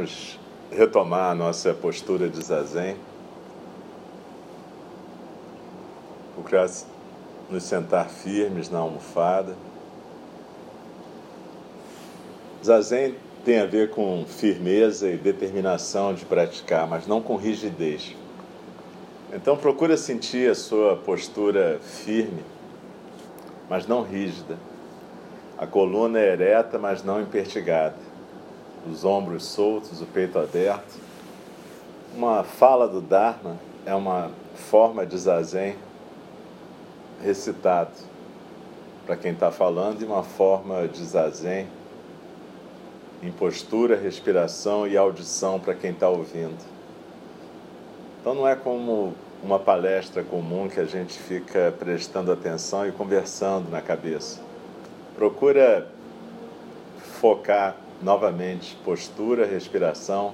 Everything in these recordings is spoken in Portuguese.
Vamos retomar a nossa postura de zazen. Procurar nos sentar firmes na almofada. Zazen tem a ver com firmeza e determinação de praticar, mas não com rigidez. Então procura sentir a sua postura firme, mas não rígida. A coluna é ereta, mas não impertigada os ombros soltos, o peito aberto. Uma fala do Dharma é uma forma de zazen recitado para quem está falando e uma forma de zazen em postura, respiração e audição para quem está ouvindo. Então não é como uma palestra comum que a gente fica prestando atenção e conversando na cabeça. Procura focar novamente postura, respiração,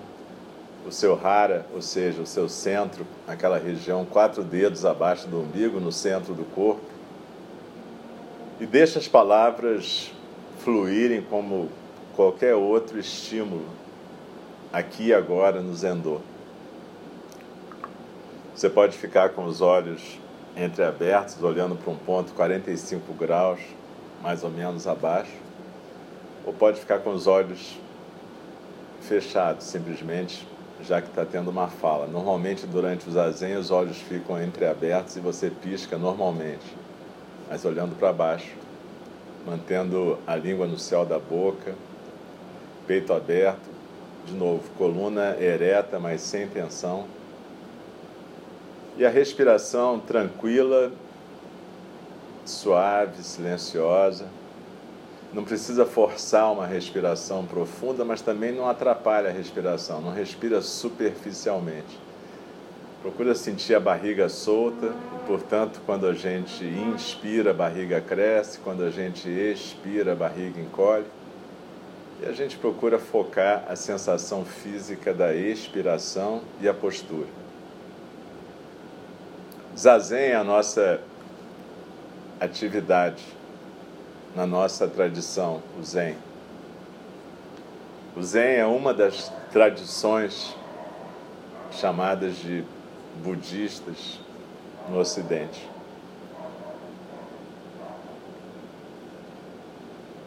o seu rara, ou seja, o seu centro, aquela região, quatro dedos abaixo do umbigo, no centro do corpo. E deixa as palavras fluírem como qualquer outro estímulo, aqui e agora no Zendô. Você pode ficar com os olhos entreabertos, olhando para um ponto 45 graus, mais ou menos abaixo ou pode ficar com os olhos fechados, simplesmente, já que está tendo uma fala. Normalmente, durante o zazen, os olhos ficam entreabertos e você pisca normalmente, mas olhando para baixo, mantendo a língua no céu da boca, peito aberto, de novo, coluna ereta, mas sem tensão. E a respiração tranquila, suave, silenciosa não precisa forçar uma respiração profunda, mas também não atrapalha a respiração, não respira superficialmente. Procura sentir a barriga solta, e, portanto, quando a gente inspira, a barriga cresce, quando a gente expira, a barriga encolhe. E a gente procura focar a sensação física da expiração e a postura. Zazen é a nossa atividade na nossa tradição, o Zen. O Zen é uma das tradições chamadas de budistas no Ocidente.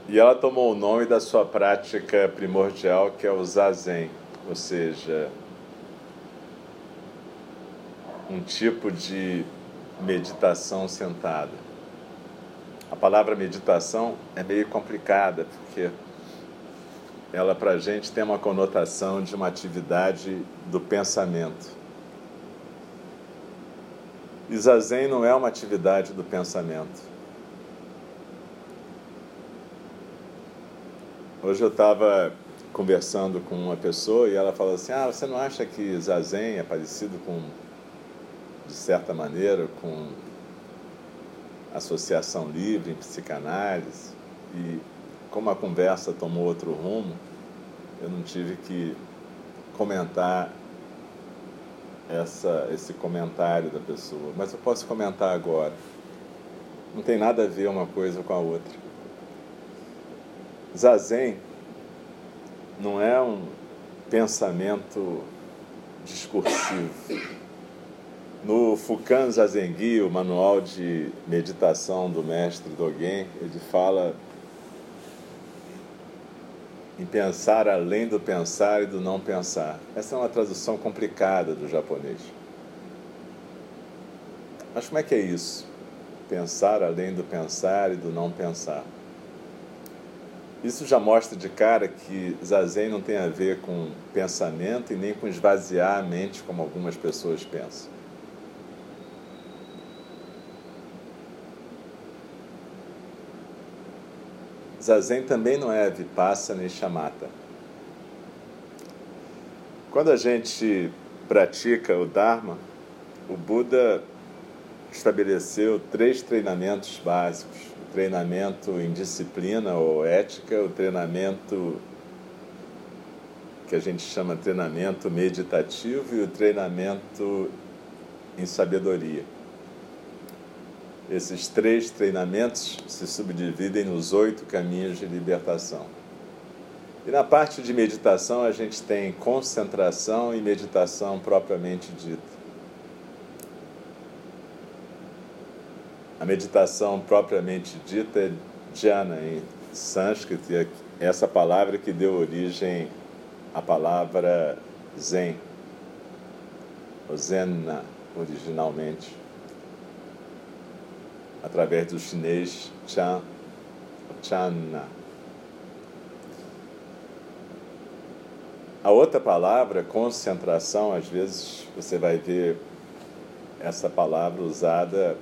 E ela tomou o nome da sua prática primordial, que é o Zazen, ou seja, um tipo de meditação sentada. A palavra meditação é meio complicada, porque ela para a gente tem uma conotação de uma atividade do pensamento. E zazen não é uma atividade do pensamento. Hoje eu estava conversando com uma pessoa e ela falou assim: Ah, você não acha que zazen é parecido com de certa maneira, com associação livre em psicanálise, e como a conversa tomou outro rumo, eu não tive que comentar essa, esse comentário da pessoa, mas eu posso comentar agora. Não tem nada a ver uma coisa com a outra. Zazen não é um pensamento discursivo. No Fukan Zazengi, o manual de meditação do mestre Dogen, ele fala em pensar além do pensar e do não pensar. Essa é uma tradução complicada do japonês. Mas como é que é isso? Pensar além do pensar e do não pensar. Isso já mostra de cara que zazen não tem a ver com pensamento e nem com esvaziar a mente como algumas pessoas pensam. Zazen também não é vipassana e chamata. Quando a gente pratica o Dharma, o Buda estabeleceu três treinamentos básicos: o treinamento em disciplina ou ética, o treinamento que a gente chama treinamento meditativo e o treinamento em sabedoria. Esses três treinamentos se subdividem nos oito caminhos de libertação. E na parte de meditação a gente tem concentração e meditação propriamente dita. A meditação propriamente dita é jhana em sânscrito, e é essa palavra que deu origem à palavra zen, ou zenna originalmente através do chinês Chan, Channa. A outra palavra, concentração, às vezes você vai ver essa palavra usada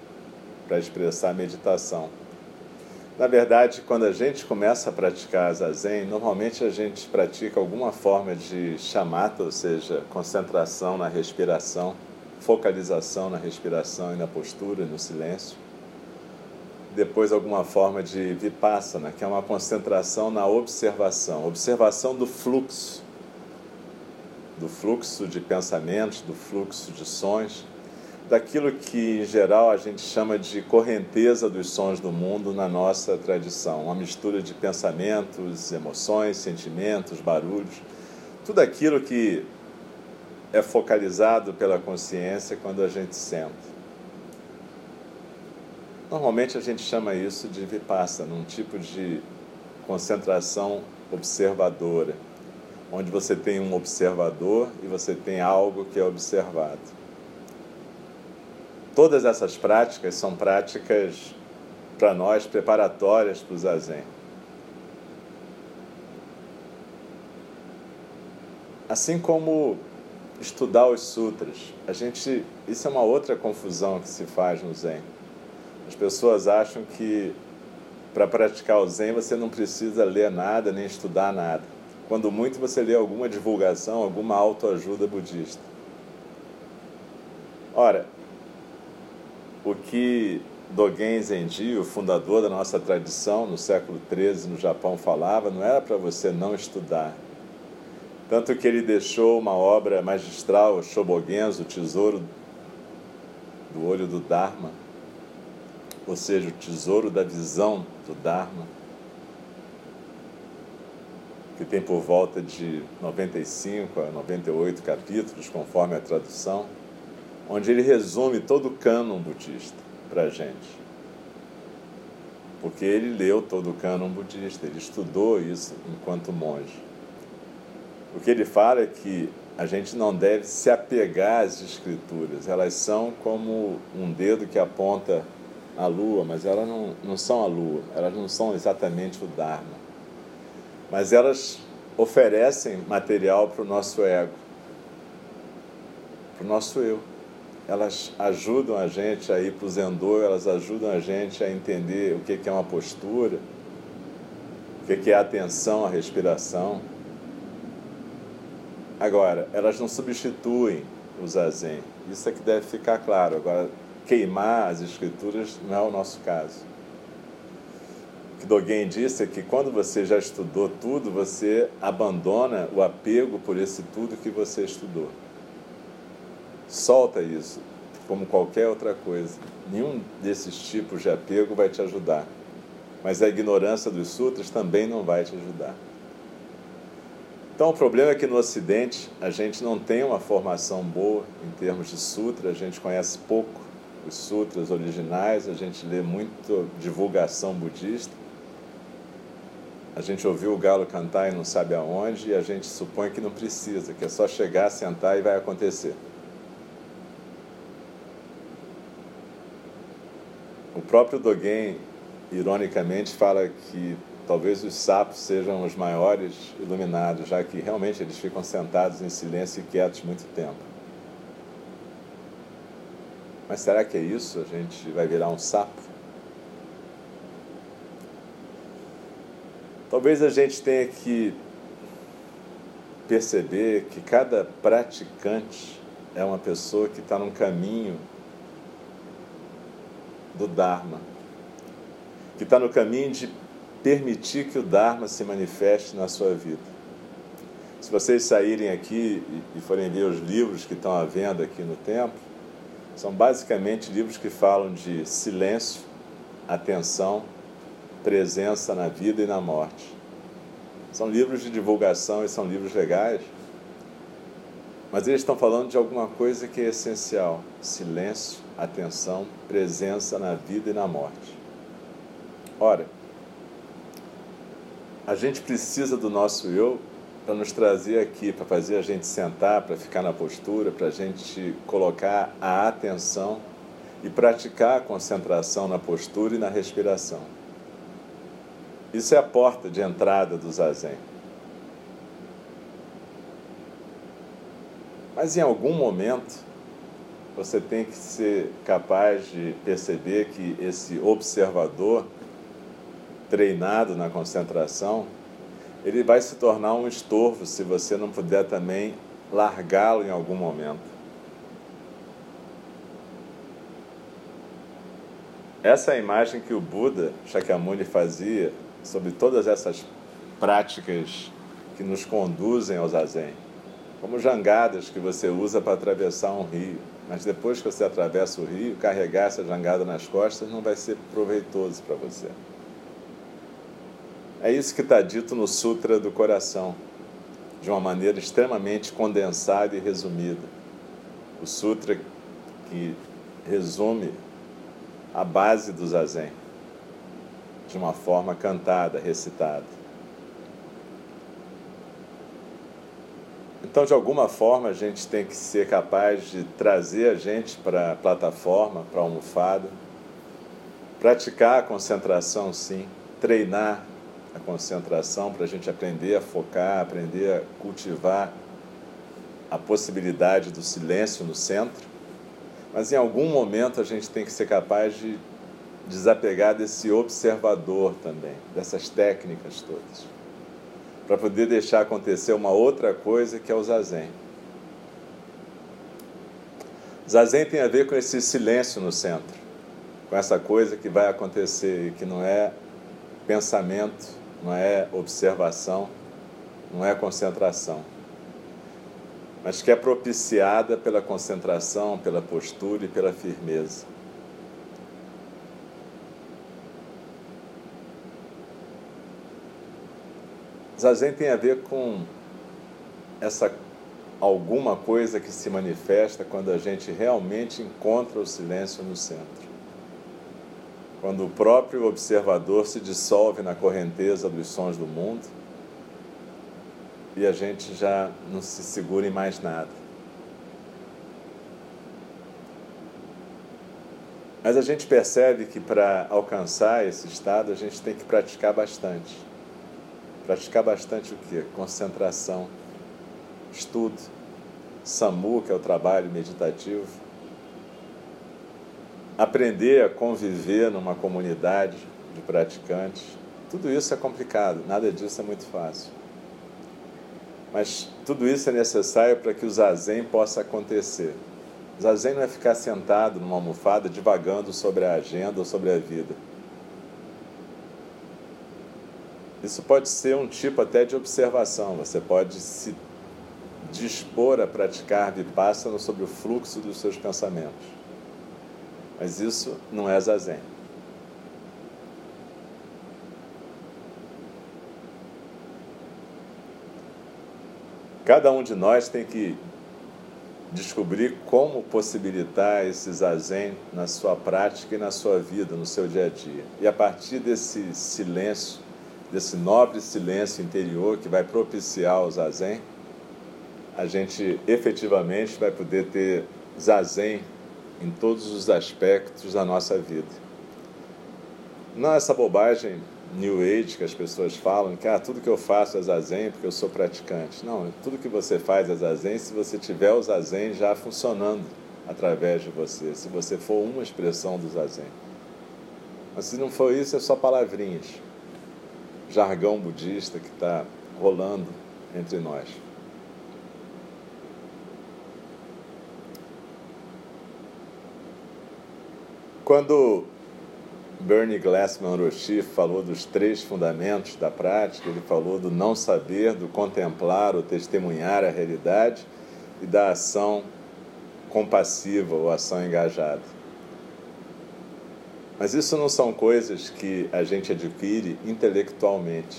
para expressar meditação. Na verdade, quando a gente começa a praticar zazen, normalmente a gente pratica alguma forma de chamata, ou seja, concentração na respiração, focalização na respiração e na postura, no silêncio depois alguma forma de vipassana, que é uma concentração na observação, observação do fluxo, do fluxo de pensamentos, do fluxo de sons, daquilo que em geral a gente chama de correnteza dos sons do mundo na nossa tradição, uma mistura de pensamentos, emoções, sentimentos, barulhos, tudo aquilo que é focalizado pela consciência quando a gente senta. Normalmente a gente chama isso de vipassana, um tipo de concentração observadora, onde você tem um observador e você tem algo que é observado. Todas essas práticas são práticas para nós preparatórias para o zazen. Assim como estudar os sutras, a gente isso é uma outra confusão que se faz no zen as pessoas acham que para praticar o Zen você não precisa ler nada nem estudar nada. Quando muito você lê alguma divulgação, alguma autoajuda budista. Ora, o que Dogen Zenji, o fundador da nossa tradição no século XIII no Japão, falava não era para você não estudar. Tanto que ele deixou uma obra magistral, Shobogenzo, o Tesouro do Olho do Dharma, ou seja, o tesouro da visão do Dharma, que tem por volta de 95 a 98 capítulos, conforme a tradução, onde ele resume todo o cânon budista para a gente. Porque ele leu todo o cânon budista, ele estudou isso enquanto monge. O que ele fala é que a gente não deve se apegar às escrituras, elas são como um dedo que aponta a lua, mas elas não, não são a lua, elas não são exatamente o Dharma. Mas elas oferecem material para o nosso ego, para o nosso eu. Elas ajudam a gente a ir para o Zendô, elas ajudam a gente a entender o que é uma postura, o que é a atenção à respiração. Agora, elas não substituem o zazen. Isso é que deve ficar claro. Agora, queimar as escrituras não é o nosso caso. O que Dogen disse é que quando você já estudou tudo, você abandona o apego por esse tudo que você estudou. Solta isso, como qualquer outra coisa. Nenhum desses tipos de apego vai te ajudar. Mas a ignorância dos sutras também não vai te ajudar. Então, o problema é que no Ocidente a gente não tem uma formação boa em termos de sutra, a gente conhece pouco os sutras originais, a gente lê muito divulgação budista, a gente ouviu o galo cantar e não sabe aonde, e a gente supõe que não precisa, que é só chegar, sentar e vai acontecer. O próprio Dogen, ironicamente, fala que talvez os sapos sejam os maiores iluminados, já que realmente eles ficam sentados em silêncio e quietos muito tempo. Mas será que é isso? A gente vai virar um sapo? Talvez a gente tenha que perceber que cada praticante é uma pessoa que está num caminho do Dharma, que está no caminho de permitir que o Dharma se manifeste na sua vida. Se vocês saírem aqui e forem ver os livros que estão à venda aqui no templo, são basicamente livros que falam de silêncio, atenção, presença na vida e na morte. São livros de divulgação e são livros legais, mas eles estão falando de alguma coisa que é essencial: silêncio, atenção, presença na vida e na morte. Ora, a gente precisa do nosso eu para nos trazer aqui, para fazer a gente sentar, para ficar na postura, para a gente colocar a atenção e praticar a concentração na postura e na respiração. Isso é a porta de entrada do zazen. Mas em algum momento você tem que ser capaz de perceber que esse observador treinado na concentração, ele vai se tornar um estorvo se você não puder também largá-lo em algum momento. Essa é a imagem que o Buda Shakyamuni fazia sobre todas essas práticas que nos conduzem ao zazen, como jangadas que você usa para atravessar um rio. Mas depois que você atravessa o rio, carregar essa jangada nas costas não vai ser proveitoso para você. É isso que está dito no Sutra do Coração, de uma maneira extremamente condensada e resumida. O Sutra que resume a base do Zazen, de uma forma cantada, recitada. Então, de alguma forma, a gente tem que ser capaz de trazer a gente para a plataforma, para a almofada, praticar a concentração, sim, treinar a concentração, para a gente aprender a focar, aprender a cultivar a possibilidade do silêncio no centro. Mas em algum momento a gente tem que ser capaz de desapegar desse observador também, dessas técnicas todas, para poder deixar acontecer uma outra coisa que é o zazen. Zazen tem a ver com esse silêncio no centro, com essa coisa que vai acontecer e que não é pensamento, não é observação, não é concentração, mas que é propiciada pela concentração, pela postura e pela firmeza. Zazen tem a ver com essa alguma coisa que se manifesta quando a gente realmente encontra o silêncio no centro quando o próprio observador se dissolve na correnteza dos sons do mundo e a gente já não se segura em mais nada. Mas a gente percebe que para alcançar esse estado a gente tem que praticar bastante. Praticar bastante o quê? Concentração, estudo, SAMU, que é o trabalho meditativo, aprender a conviver numa comunidade de praticantes, tudo isso é complicado, nada disso é muito fácil. Mas tudo isso é necessário para que o zazen possa acontecer. O zazen não é ficar sentado numa almofada divagando sobre a agenda ou sobre a vida. Isso pode ser um tipo até de observação. Você pode se dispor a praticar vipassana sobre o fluxo dos seus pensamentos. Mas isso não é zazen. Cada um de nós tem que descobrir como possibilitar esse zazen na sua prática e na sua vida, no seu dia a dia. E a partir desse silêncio, desse nobre silêncio interior que vai propiciar o zazen, a gente efetivamente vai poder ter zazen em todos os aspectos da nossa vida. Não essa bobagem New Age que as pessoas falam que ah, tudo que eu faço é zazen porque eu sou praticante. Não, tudo que você faz é zazen se você tiver o zazen já funcionando através de você, se você for uma expressão do zazen. Mas se não for isso, é só palavrinhas, jargão budista que está rolando entre nós. Quando Bernie Glassman Roshi falou dos três fundamentos da prática, ele falou do não saber, do contemplar ou testemunhar a realidade e da ação compassiva ou ação engajada. Mas isso não são coisas que a gente adquire intelectualmente.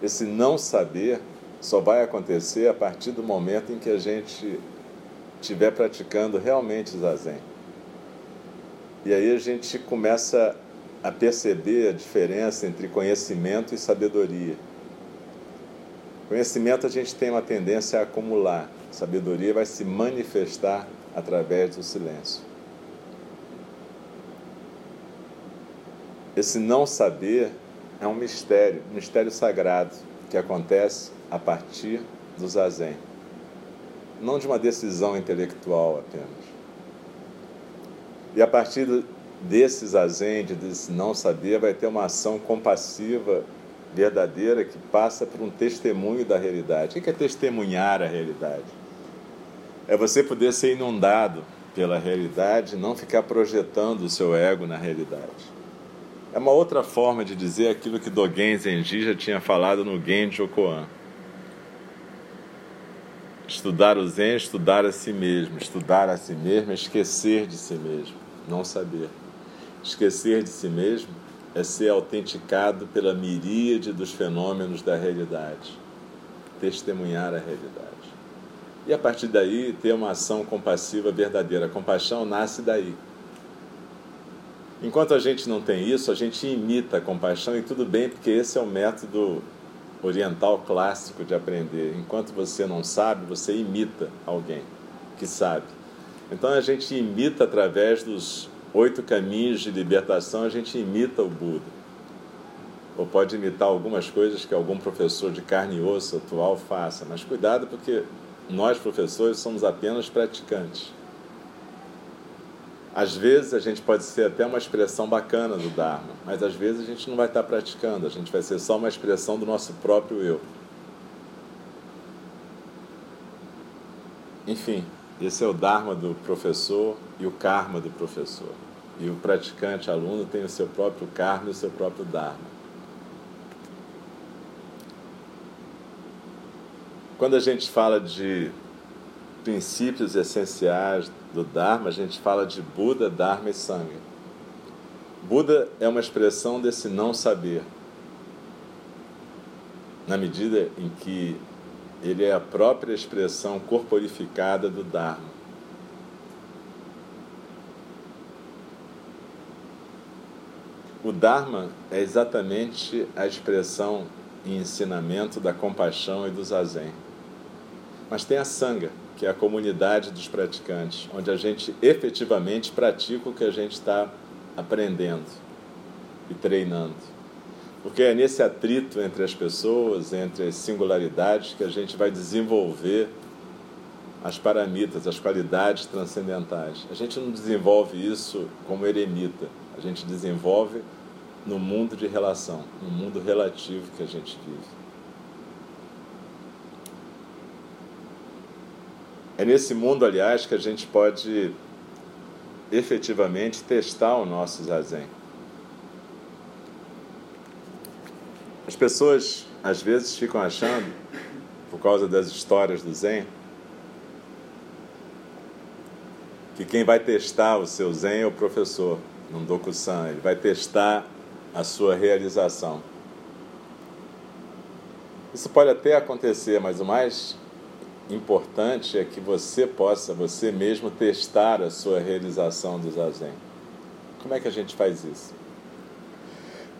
Esse não saber só vai acontecer a partir do momento em que a gente estiver praticando realmente zazen. E aí a gente começa a perceber a diferença entre conhecimento e sabedoria. Conhecimento a gente tem uma tendência a acumular, sabedoria vai se manifestar através do silêncio. Esse não saber é um mistério, um mistério sagrado que acontece a partir do zazen, não de uma decisão intelectual apenas. E a partir desse zazen, desse não saber, vai ter uma ação compassiva, verdadeira, que passa por um testemunho da realidade. O que é testemunhar a realidade? É você poder ser inundado pela realidade, não ficar projetando o seu ego na realidade. É uma outra forma de dizer aquilo que Dogen Zenji já tinha falado no Genjo Koan. Estudar o Zen, estudar a si mesmo. Estudar a si mesmo é esquecer de si mesmo não saber. Esquecer de si mesmo é ser autenticado pela miríade dos fenômenos da realidade, testemunhar a realidade. E a partir daí ter uma ação compassiva verdadeira. A compaixão nasce daí. Enquanto a gente não tem isso, a gente imita a compaixão e tudo bem, porque esse é o método oriental clássico de aprender. Enquanto você não sabe, você imita alguém que sabe. Então a gente imita através dos oito caminhos de libertação, a gente imita o Buda. Ou pode imitar algumas coisas que algum professor de carne e osso atual faça, mas cuidado porque nós professores somos apenas praticantes. Às vezes a gente pode ser até uma expressão bacana do Dharma, mas às vezes a gente não vai estar praticando, a gente vai ser só uma expressão do nosso próprio eu. Enfim, esse é o Dharma do professor e o Karma do professor. E o praticante aluno tem o seu próprio Karma e o seu próprio Dharma. Quando a gente fala de princípios essenciais do Dharma, a gente fala de Buda, Dharma e Sangha. Buda é uma expressão desse não saber. Na medida em que ele é a própria expressão corporificada do Dharma. O Dharma é exatamente a expressão e ensinamento da compaixão e do zazen. Mas tem a Sangha, que é a comunidade dos praticantes, onde a gente efetivamente pratica o que a gente está aprendendo e treinando. Porque é nesse atrito entre as pessoas, entre as singularidades, que a gente vai desenvolver as paramitas, as qualidades transcendentais. A gente não desenvolve isso como eremita, a gente desenvolve no mundo de relação, no mundo relativo que a gente vive. É nesse mundo, aliás, que a gente pode efetivamente testar o nosso zazen. As pessoas às vezes ficam achando, por causa das histórias do Zen, que quem vai testar o seu Zen é o professor, não Doku-san. Ele vai testar a sua realização. Isso pode até acontecer, mas o mais importante é que você possa, você mesmo, testar a sua realização do zazen. Como é que a gente faz isso?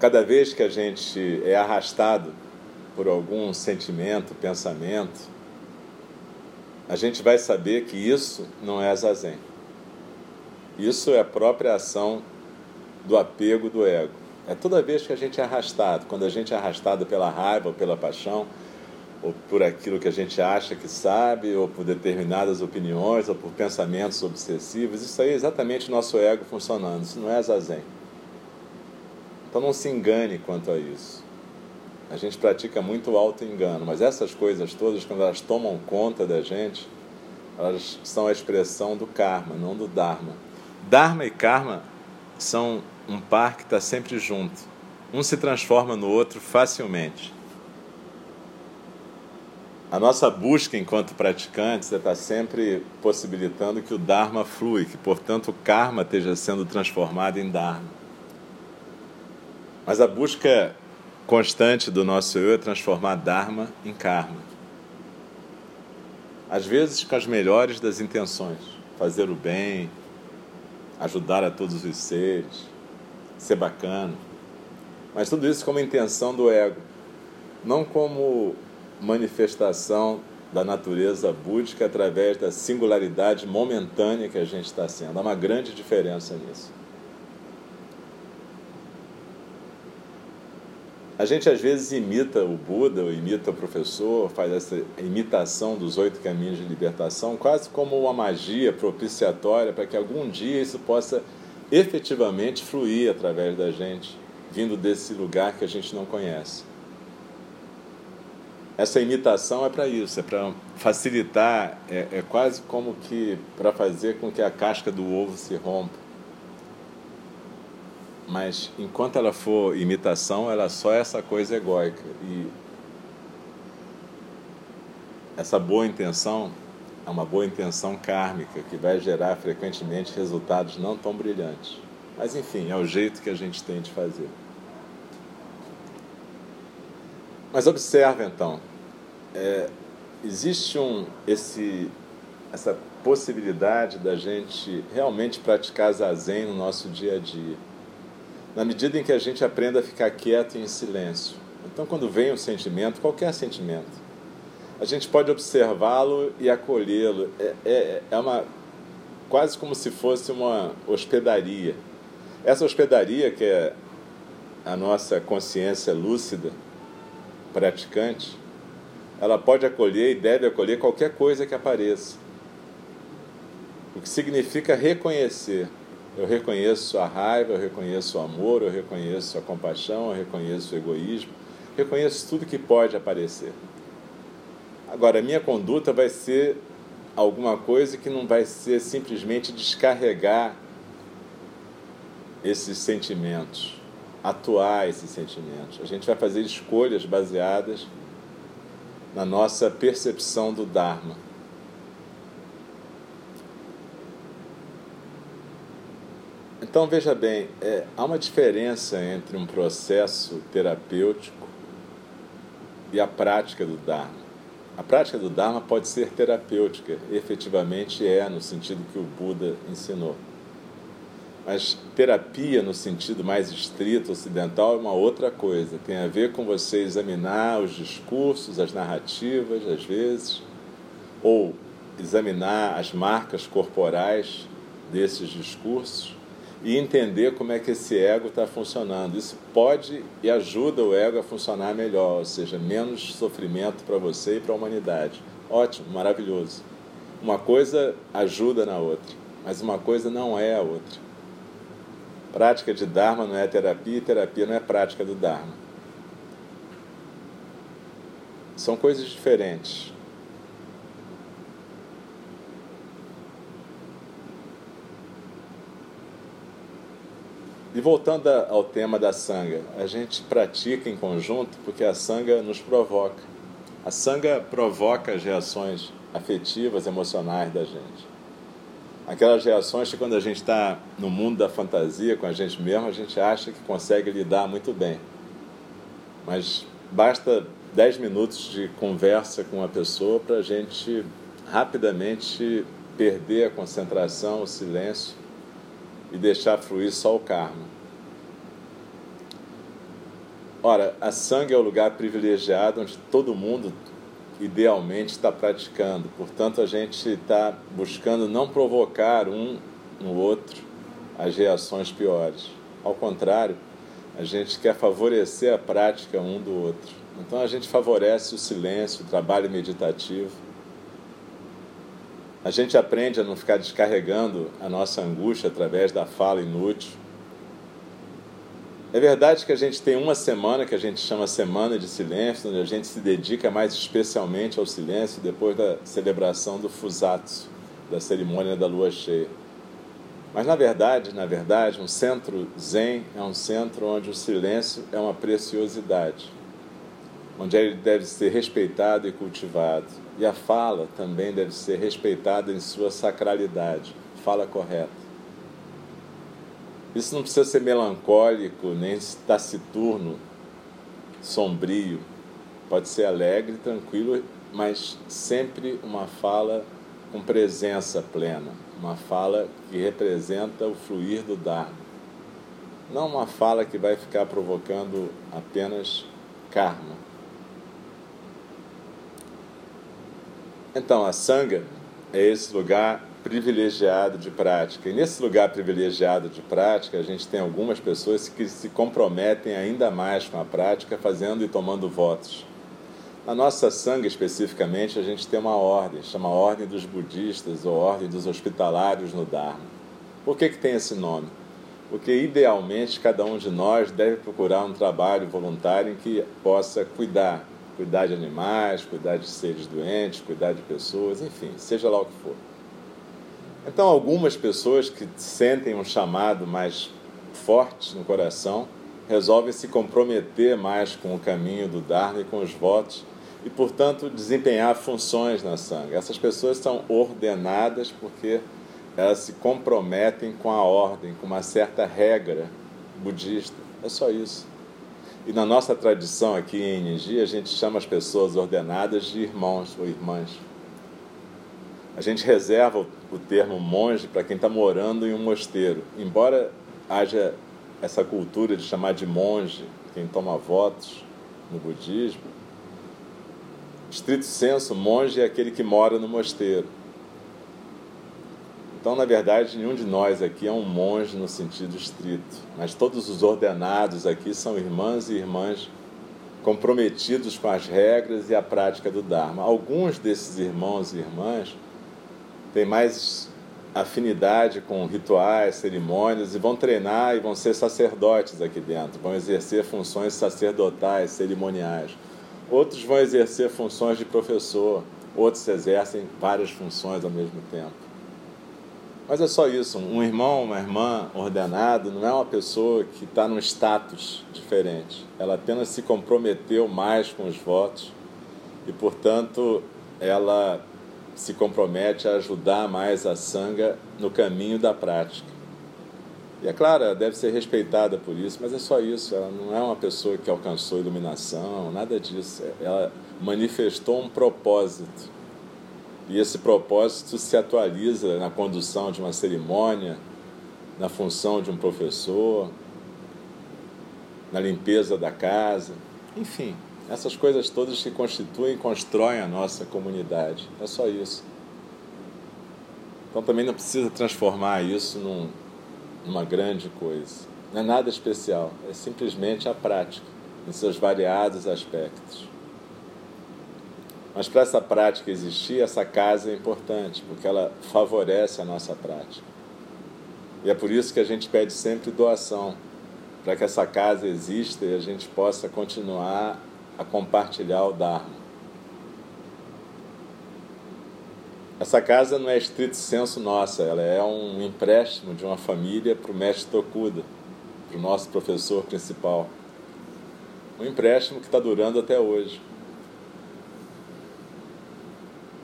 Cada vez que a gente é arrastado por algum sentimento, pensamento, a gente vai saber que isso não é zazen. Isso é a própria ação do apego do ego. É toda vez que a gente é arrastado, quando a gente é arrastado pela raiva ou pela paixão, ou por aquilo que a gente acha que sabe, ou por determinadas opiniões, ou por pensamentos obsessivos, isso aí é exatamente o nosso ego funcionando, isso não é zazen. Então não se engane quanto a isso. A gente pratica muito auto-engano, mas essas coisas todas, quando elas tomam conta da gente, elas são a expressão do karma, não do dharma. Dharma e karma são um par que está sempre junto. Um se transforma no outro facilmente. A nossa busca enquanto praticantes é estar sempre possibilitando que o Dharma flui, que, portanto, o karma esteja sendo transformado em Dharma. Mas a busca constante do nosso eu é transformar Dharma em karma. Às vezes com as melhores das intenções, fazer o bem, ajudar a todos os seres, ser bacana. Mas tudo isso como intenção do ego, não como manifestação da natureza búdica através da singularidade momentânea que a gente está sendo. Há uma grande diferença nisso. A gente às vezes imita o Buda, ou imita o professor, faz essa imitação dos oito caminhos de libertação, quase como uma magia propiciatória para que algum dia isso possa efetivamente fluir através da gente, vindo desse lugar que a gente não conhece. Essa imitação é para isso, é para facilitar, é, é quase como que para fazer com que a casca do ovo se rompa. Mas enquanto ela for imitação, ela só é essa coisa egóica. E essa boa intenção é uma boa intenção kármica que vai gerar frequentemente resultados não tão brilhantes. Mas enfim, é o jeito que a gente tem de fazer. Mas observe então, é, existe um, esse, essa possibilidade da gente realmente praticar zazen no nosso dia a dia, na medida em que a gente aprenda a ficar quieto e em silêncio. Então, quando vem um sentimento, qualquer sentimento, a gente pode observá-lo e acolhê-lo. É, é, é uma quase como se fosse uma hospedaria. Essa hospedaria que é a nossa consciência lúcida, praticante, ela pode acolher e deve acolher qualquer coisa que apareça. O que significa reconhecer. Eu reconheço a raiva, eu reconheço o amor, eu reconheço a compaixão, eu reconheço o egoísmo, reconheço tudo que pode aparecer. Agora, a minha conduta vai ser alguma coisa que não vai ser simplesmente descarregar esses sentimentos, atuar esses sentimentos. A gente vai fazer escolhas baseadas na nossa percepção do Dharma. Então veja bem, é, há uma diferença entre um processo terapêutico e a prática do Dharma. A prática do Dharma pode ser terapêutica, efetivamente é, no sentido que o Buda ensinou. Mas terapia, no sentido mais estrito ocidental, é uma outra coisa. Tem a ver com você examinar os discursos, as narrativas, às vezes, ou examinar as marcas corporais desses discursos e entender como é que esse ego está funcionando. Isso pode e ajuda o ego a funcionar melhor, ou seja, menos sofrimento para você e para a humanidade. Ótimo, maravilhoso. Uma coisa ajuda na outra, mas uma coisa não é a outra. Prática de Dharma não é terapia e terapia não é prática do Dharma. São coisas diferentes. E voltando ao tema da sanga, a gente pratica em conjunto porque a sanga nos provoca. A sanga provoca as reações afetivas, emocionais da gente. Aquelas reações que quando a gente está no mundo da fantasia com a gente mesmo, a gente acha que consegue lidar muito bem. Mas basta 10 minutos de conversa com uma pessoa para a gente rapidamente perder a concentração, o silêncio e deixar fluir só o karma. Ora, a sangue é o lugar privilegiado onde todo mundo idealmente está praticando. Portanto, a gente está buscando não provocar um no outro as reações piores. Ao contrário, a gente quer favorecer a prática um do outro. Então, a gente favorece o silêncio, o trabalho meditativo. A gente aprende a não ficar descarregando a nossa angústia através da fala inútil é verdade que a gente tem uma semana que a gente chama Semana de Silêncio, onde a gente se dedica mais especialmente ao silêncio depois da celebração do Fusatsu, da cerimônia da lua cheia. Mas na verdade, na verdade, um centro zen é um centro onde o silêncio é uma preciosidade, onde ele deve ser respeitado e cultivado. E a fala também deve ser respeitada em sua sacralidade, fala correta. Isso não precisa ser melancólico, nem taciturno, sombrio. Pode ser alegre, tranquilo, mas sempre uma fala com presença plena, uma fala que representa o fluir do Dharma. Não uma fala que vai ficar provocando apenas karma. Então, a Sangha é esse lugar privilegiado de prática. E nesse lugar privilegiado de prática, a gente tem algumas pessoas que se comprometem ainda mais com a prática, fazendo e tomando votos. Na nossa sangue, especificamente, a gente tem uma ordem, chama Ordem dos Budistas ou Ordem dos Hospitalários no Dharma. Por que, que tem esse nome? Porque, idealmente, cada um de nós deve procurar um trabalho voluntário em que possa cuidar, cuidar de animais, cuidar de seres doentes, cuidar de pessoas, enfim, seja lá o que for. Então, algumas pessoas que sentem um chamado mais forte no coração resolvem se comprometer mais com o caminho do Dharma e com os votos e, portanto, desempenhar funções na Sangha. Essas pessoas são ordenadas porque elas se comprometem com a ordem, com uma certa regra budista. É só isso. E na nossa tradição aqui em Niji, a gente chama as pessoas ordenadas de irmãos ou irmãs. A gente reserva o termo monge para quem está morando em um mosteiro. Embora haja essa cultura de chamar de monge quem toma votos no budismo, estrito senso, monge é aquele que mora no mosteiro. Então, na verdade, nenhum de nós aqui é um monge no sentido estrito, mas todos os ordenados aqui são irmãs e irmãs comprometidos com as regras e a prática do Dharma. Alguns desses irmãos e irmãs têm mais afinidade com rituais, cerimônias e vão treinar e vão ser sacerdotes aqui dentro, vão exercer funções sacerdotais, cerimoniais. Outros vão exercer funções de professor, outros exercem várias funções ao mesmo tempo. Mas é só isso, um irmão, uma irmã ordenado não é uma pessoa que está num status diferente. Ela apenas se comprometeu mais com os votos e, portanto, ela se compromete a ajudar mais a sanga no caminho da prática. E é claro, ela deve ser respeitada por isso, mas é só isso. Ela não é uma pessoa que alcançou iluminação, nada disso. Ela manifestou um propósito. E esse propósito se atualiza na condução de uma cerimônia, na função de um professor, na limpeza da casa, enfim. Essas coisas todas que constituem e constroem a nossa comunidade. É só isso. Então também não precisa transformar isso num, numa grande coisa. Não é nada especial, é simplesmente a prática, em seus variados aspectos. Mas para essa prática existir, essa casa é importante, porque ela favorece a nossa prática. E é por isso que a gente pede sempre doação, para que essa casa exista e a gente possa continuar a compartilhar o Dharma. Essa casa não é estrito senso nossa, ela é um empréstimo de uma família para o mestre Tokuda, para o nosso professor principal. Um empréstimo que está durando até hoje.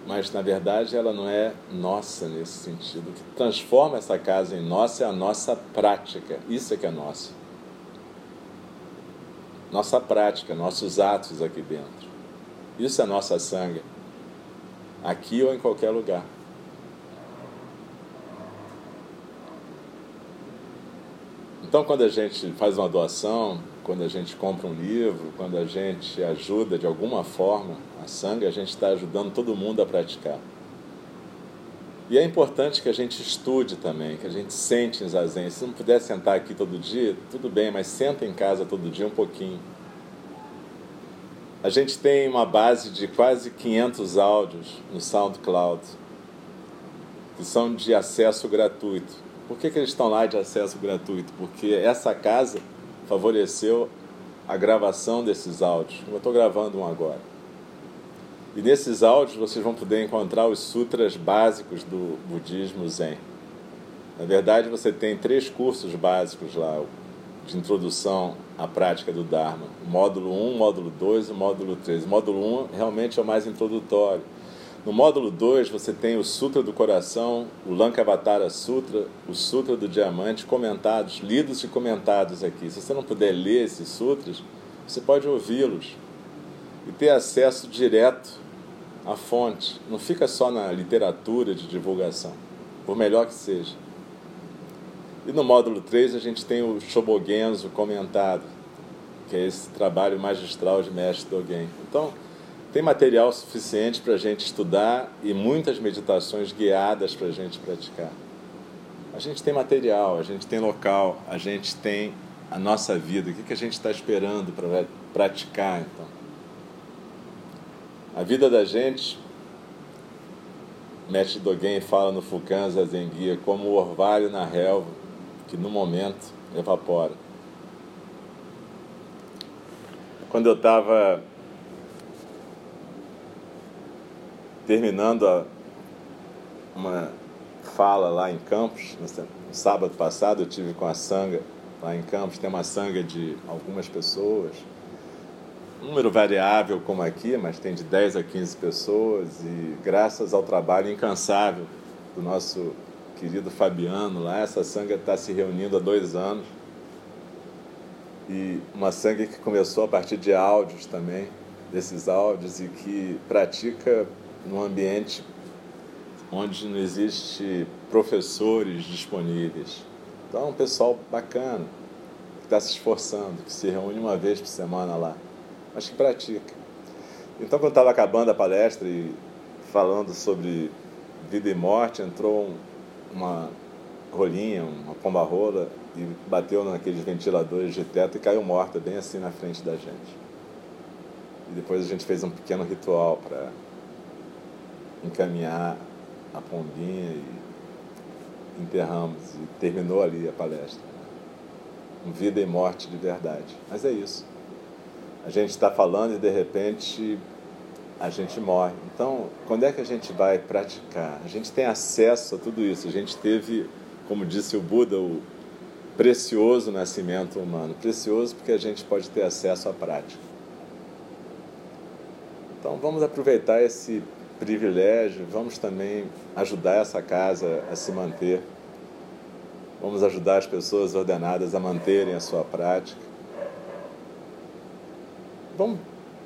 Mas, na verdade, ela não é nossa nesse sentido. O que transforma essa casa em nossa é a nossa prática. Isso é que é nosso. Nossa prática, nossos atos aqui dentro. Isso é nossa sangue. Aqui ou em qualquer lugar. Então, quando a gente faz uma doação, quando a gente compra um livro, quando a gente ajuda de alguma forma a sangue, a gente está ajudando todo mundo a praticar. E é importante que a gente estude também, que a gente sente em zazen. Se não puder sentar aqui todo dia, tudo bem, mas senta em casa todo dia um pouquinho. A gente tem uma base de quase 500 áudios no SoundCloud, que são de acesso gratuito. Por que, que eles estão lá de acesso gratuito? Porque essa casa favoreceu a gravação desses áudios. Eu estou gravando um agora. E nesses áudios vocês vão poder encontrar os sutras básicos do budismo Zen. Na verdade, você tem três cursos básicos lá de introdução à prática do Dharma: o módulo 1, o módulo 2 e o módulo 3. O módulo 1 realmente é o mais introdutório no módulo 2, você tem o Sutra do Coração, o Lankavatara Sutra, o Sutra do Diamante, comentados, lidos e comentados aqui. Se você não puder ler esses sutras, você pode ouvi-los e ter acesso direto à fonte. Não fica só na literatura de divulgação, por melhor que seja. E no módulo 3 a gente tem o Shobogenzo comentado, que é esse trabalho magistral de Mestre Dogen. Então, tem material suficiente para a gente estudar e muitas meditações guiadas para a gente praticar. A gente tem material, a gente tem local, a gente tem a nossa vida. O que, que a gente está esperando para praticar, então? A vida da gente, Mestre Dogen fala no Fukan Zazen Guia, como o orvalho na relva, que no momento evapora. Quando eu estava terminando a, uma fala lá em Campos, no sábado passado eu tive com a sanga lá em Campos, tem uma sanga de algumas pessoas, número variável como aqui, mas tem de 10 a 15 pessoas e graças ao trabalho incansável do nosso querido Fabiano lá, essa sanga está se reunindo há dois anos e uma sanga que começou a partir de áudios também, desses áudios e que pratica num ambiente onde não existe professores disponíveis. Então, um pessoal bacana, que está se esforçando, que se reúne uma vez por semana lá, mas que pratica. Então, quando estava acabando a palestra e falando sobre vida e morte, entrou uma rolinha, uma pomba-rola, e bateu naqueles ventiladores de teto e caiu morta bem assim na frente da gente. E depois a gente fez um pequeno ritual para encaminhar a pombinha e enterramos e terminou ali a palestra. Um vida e morte de verdade. Mas é isso. A gente está falando e de repente a gente morre. Então, quando é que a gente vai praticar? A gente tem acesso a tudo isso. A gente teve, como disse o Buda, o precioso nascimento humano. Precioso porque a gente pode ter acesso à prática. Então, vamos aproveitar esse privilégio, vamos também ajudar essa casa a se manter. Vamos ajudar as pessoas ordenadas a manterem a sua prática. Vamos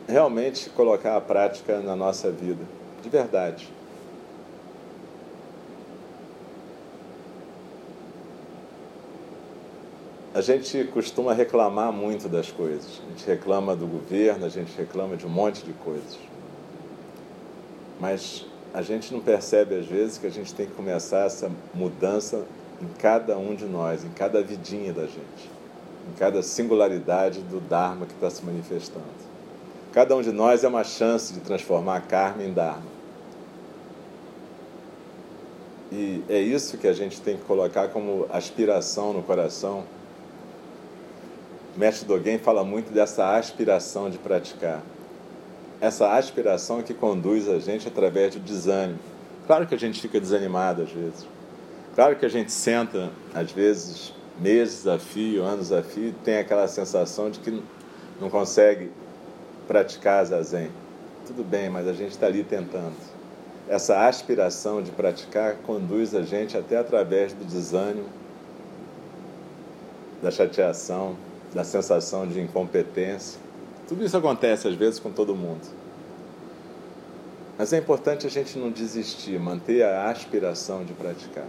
realmente colocar a prática na nossa vida, de verdade. A gente costuma reclamar muito das coisas. A gente reclama do governo, a gente reclama de um monte de coisas. Mas a gente não percebe às vezes que a gente tem que começar essa mudança em cada um de nós, em cada vidinha da gente, em cada singularidade do Dharma que está se manifestando. Cada um de nós é uma chance de transformar a karma em Dharma. E é isso que a gente tem que colocar como aspiração no coração. O mestre Dogen fala muito dessa aspiração de praticar essa aspiração é que conduz a gente através do desânimo. Claro que a gente fica desanimado às vezes. Claro que a gente senta, às vezes, meses a fio, anos a fio, tem aquela sensação de que não consegue praticar zazen. Tudo bem, mas a gente está ali tentando. Essa aspiração de praticar conduz a gente até através do desânimo, da chateação, da sensação de incompetência. Tudo isso acontece às vezes com todo mundo. Mas é importante a gente não desistir, manter a aspiração de praticar.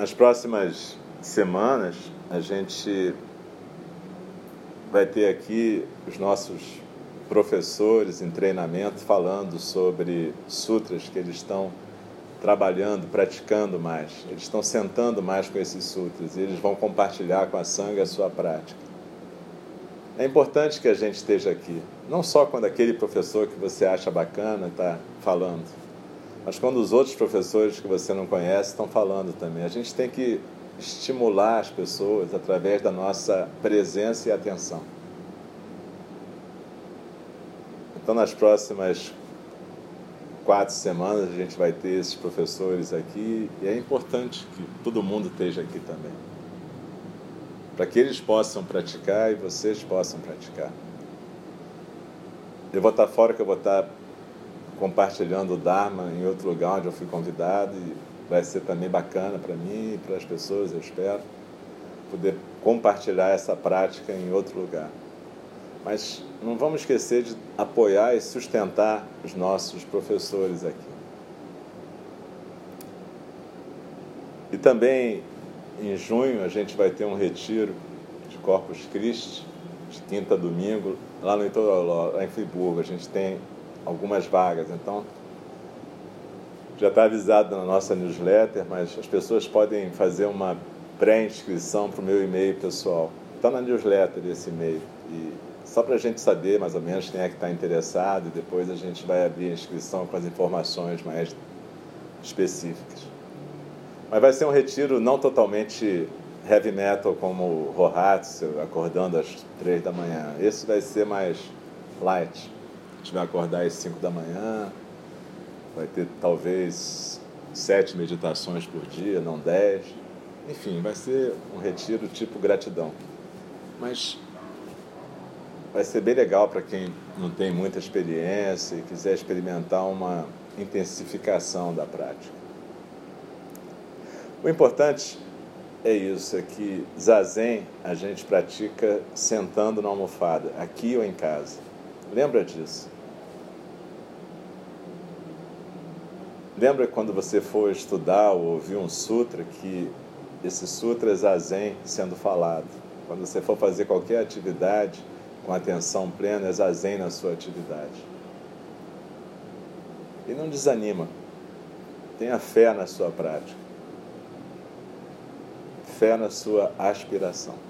Nas próximas semanas, a gente vai ter aqui os nossos professores em treinamento falando sobre sutras que eles estão trabalhando, praticando mais. Eles estão sentando mais com esses sutras e eles vão compartilhar com a sanga a sua prática. É importante que a gente esteja aqui, não só quando aquele professor que você acha bacana está falando, mas quando os outros professores que você não conhece estão falando também. A gente tem que estimular as pessoas através da nossa presença e atenção. Então, nas próximas quatro semanas, a gente vai ter esses professores aqui e é importante que todo mundo esteja aqui também. Para que eles possam praticar e vocês possam praticar. Eu vou estar fora, que eu vou estar compartilhando o Dharma em outro lugar onde eu fui convidado e vai ser também bacana para mim e para as pessoas, eu espero, poder compartilhar essa prática em outro lugar. Mas não vamos esquecer de apoiar e sustentar os nossos professores aqui. E também em junho a gente vai ter um retiro de Corpus Christi, de quinta a domingo, lá no Itoroló, lá em Friburgo. A gente tem algumas vagas. Então, já está avisado na nossa newsletter, mas as pessoas podem fazer uma pré-inscrição para o meu e-mail pessoal. Está na newsletter esse e-mail. E só para a gente saber mais ou menos quem é que está interessado e depois a gente vai abrir a inscrição com as informações mais específicas. Mas vai ser um retiro não totalmente heavy metal como o Rohatsu, acordando às três da manhã. Esse vai ser mais light a gente vai acordar às 5 da manhã, vai ter talvez sete meditações por dia, não dez. Enfim, vai ser um retiro tipo gratidão. Mas vai ser bem legal para quem não tem muita experiência e quiser experimentar uma intensificação da prática. O importante é isso, é que zazen a gente pratica sentando na almofada, aqui ou em casa. Lembra disso. Lembra quando você for estudar ou ouvir um sutra que esse sutra é zazen sendo falado. Quando você for fazer qualquer atividade com atenção plena, é zazen na sua atividade. E não desanima. Tenha fé na sua prática. Fé na sua aspiração.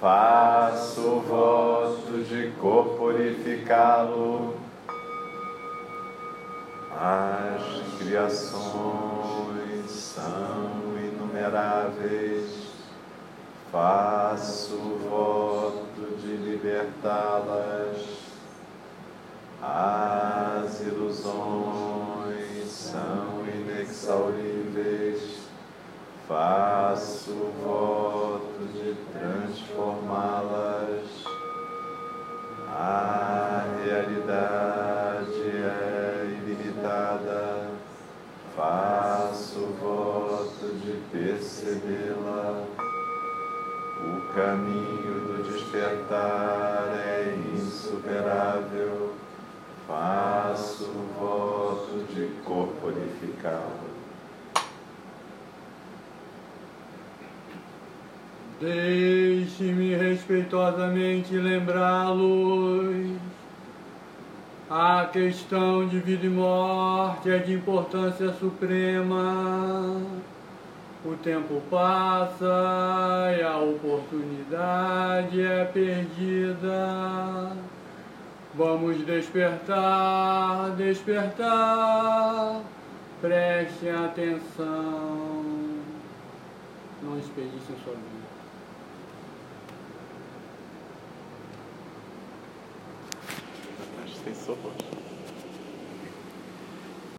faço voto de corporificá-lo. As criações são inumeráveis faço voto de libertá-las. Respeitosamente lembrá-los. A questão de vida e morte é de importância suprema o tempo passa e a oportunidade é perdida. Vamos despertar, despertar. Prestem atenção. Não desperdicem sua vida. Acho que tem sopa.